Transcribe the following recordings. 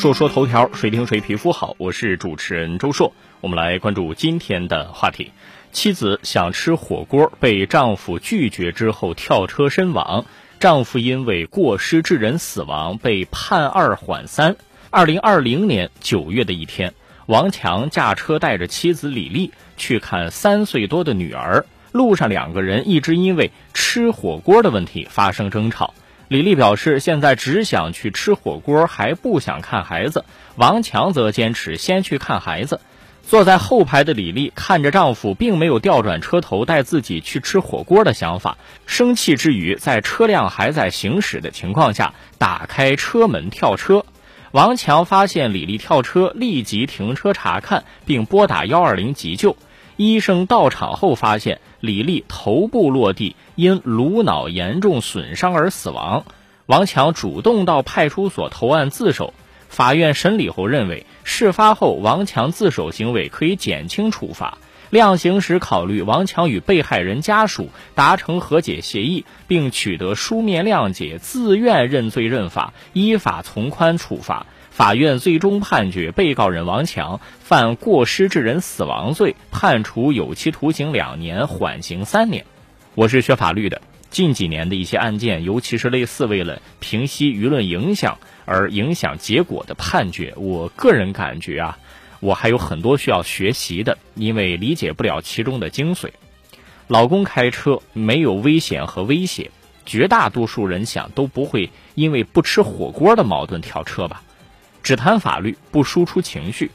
说说头条，谁听谁皮肤好。我是主持人周硕，我们来关注今天的话题。妻子想吃火锅，被丈夫拒绝之后跳车身亡，丈夫因为过失致人死亡被判二缓三。二零二零年九月的一天，王强驾车带着妻子李丽去看三岁多的女儿，路上两个人一直因为吃火锅的问题发生争吵。李丽表示，现在只想去吃火锅，还不想看孩子。王强则坚持先去看孩子。坐在后排的李丽看着丈夫并没有调转车头带自己去吃火锅的想法，生气之余，在车辆还在行驶的情况下打开车门跳车。王强发现李丽跳车，立即停车查看，并拨打幺二零急救。医生到场后发现，李丽头部落地，因颅脑严重损伤而死亡。王强主动到派出所投案自首。法院审理后认为，事发后王强自首行为可以减轻处罚。量刑时考虑王强与被害人家属达成和解协议，并取得书面谅解，自愿认罪认罚，依法从宽处罚。法院最终判决被告人王强犯过失致人死亡罪，判处有期徒刑两年，缓刑三年。我是学法律的，近几年的一些案件，尤其是类似为了平息舆论影响而影响结果的判决，我个人感觉啊，我还有很多需要学习的，因为理解不了其中的精髓。老公开车没有危险和威胁，绝大多数人想都不会因为不吃火锅的矛盾跳车吧。只谈法律，不输出情绪。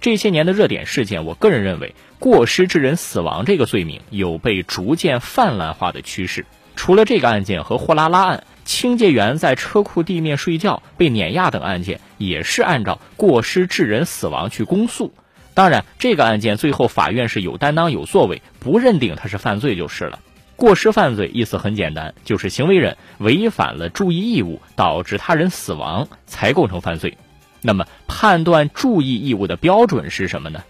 这些年的热点事件，我个人认为，过失致人死亡这个罪名有被逐渐泛滥化的趋势。除了这个案件和货拉拉案，清洁员在车库地面睡觉被碾压等案件，也是按照过失致人死亡去公诉。当然，这个案件最后法院是有担当有作为，不认定他是犯罪就是了。过失犯罪意思很简单，就是行为人违反了注意义务，导致他人死亡，才构成犯罪。那么，判断注意义务的标准是什么呢？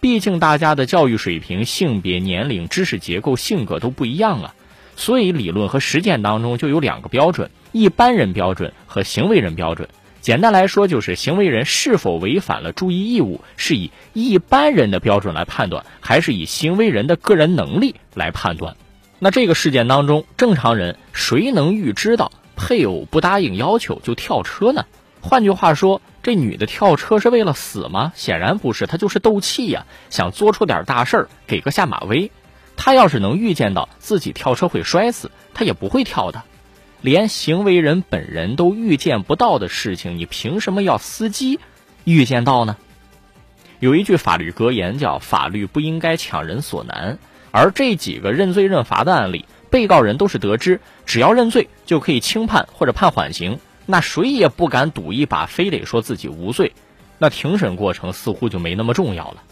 毕竟大家的教育水平、性别、年龄、知识结构、性格都不一样啊，所以理论和实践当中就有两个标准：一般人标准和行为人标准。简单来说，就是行为人是否违反了注意义务，是以一般人的标准来判断，还是以行为人的个人能力来判断？那这个事件当中，正常人谁能预知到配偶不答应要求就跳车呢？换句话说，这女的跳车是为了死吗？显然不是，她就是斗气呀，想做出点大事儿，给个下马威。他要是能预见到自己跳车会摔死，他也不会跳的。连行为人本人都预见不到的事情，你凭什么要司机预见到呢？有一句法律格言叫“法律不应该强人所难”，而这几个认罪认罚的案例，被告人都是得知只要认罪就可以轻判或者判缓刑。那谁也不敢赌一把，非得说自己无罪，那庭审过程似乎就没那么重要了。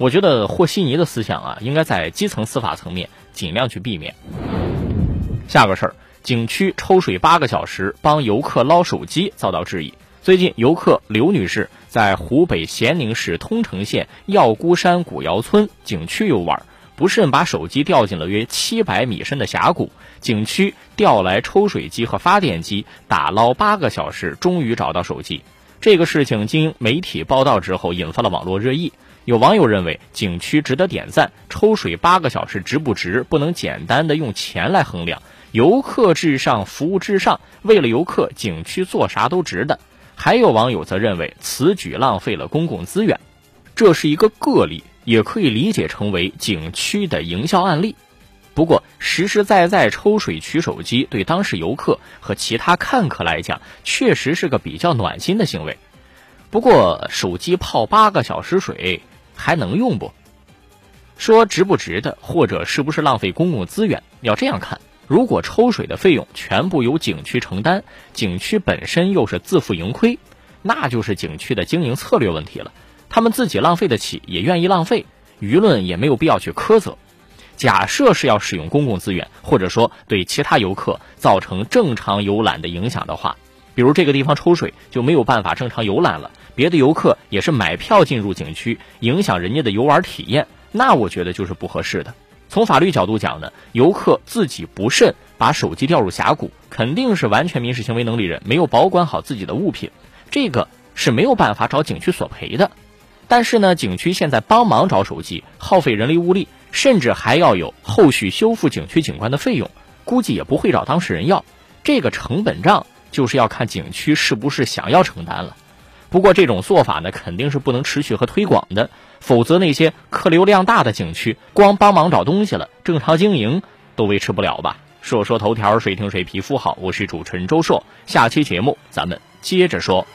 我觉得和稀泥的思想啊，应该在基层司法层面尽量去避免。下个事儿，景区抽水八个小时帮游客捞手机遭到质疑。最近，游客刘女士在湖北咸宁市通城县药姑山古窑村景区游玩。不慎把手机掉进了约七百米深的峡谷，景区调来抽水机和发电机打捞八个小时，终于找到手机。这个事情经媒体报道之后，引发了网络热议。有网友认为景区值得点赞，抽水八个小时值不值，不能简单的用钱来衡量。游客至上，服务至上，为了游客，景区做啥都值得。还有网友则认为此举浪费了公共资源，这是一个个例。也可以理解成为景区的营销案例。不过，实实在在抽水取手机，对当事游客和其他看客来讲，确实是个比较暖心的行为。不过，手机泡八个小时水还能用不？说值不值得，或者是不是浪费公共资源？要这样看：如果抽水的费用全部由景区承担，景区本身又是自负盈亏，那就是景区的经营策略问题了。他们自己浪费得起，也愿意浪费，舆论也没有必要去苛责。假设是要使用公共资源，或者说对其他游客造成正常游览的影响的话，比如这个地方抽水就没有办法正常游览了，别的游客也是买票进入景区，影响人家的游玩体验，那我觉得就是不合适的。从法律角度讲呢，游客自己不慎把手机掉入峡谷，肯定是完全民事行为能力人，没有保管好自己的物品，这个。是没有办法找景区索赔的。但是呢，景区现在帮忙找手机，耗费人力物力，甚至还要有后续修复景区景观的费用，估计也不会找当事人要。这个成本账就是要看景区是不是想要承担了。不过这种做法呢，肯定是不能持续和推广的，否则那些客流量大的景区，光帮忙找东西了，正常经营都维持不了吧？说说头条，谁听谁皮肤好，我是主持人周硕，下期节目咱们接着说。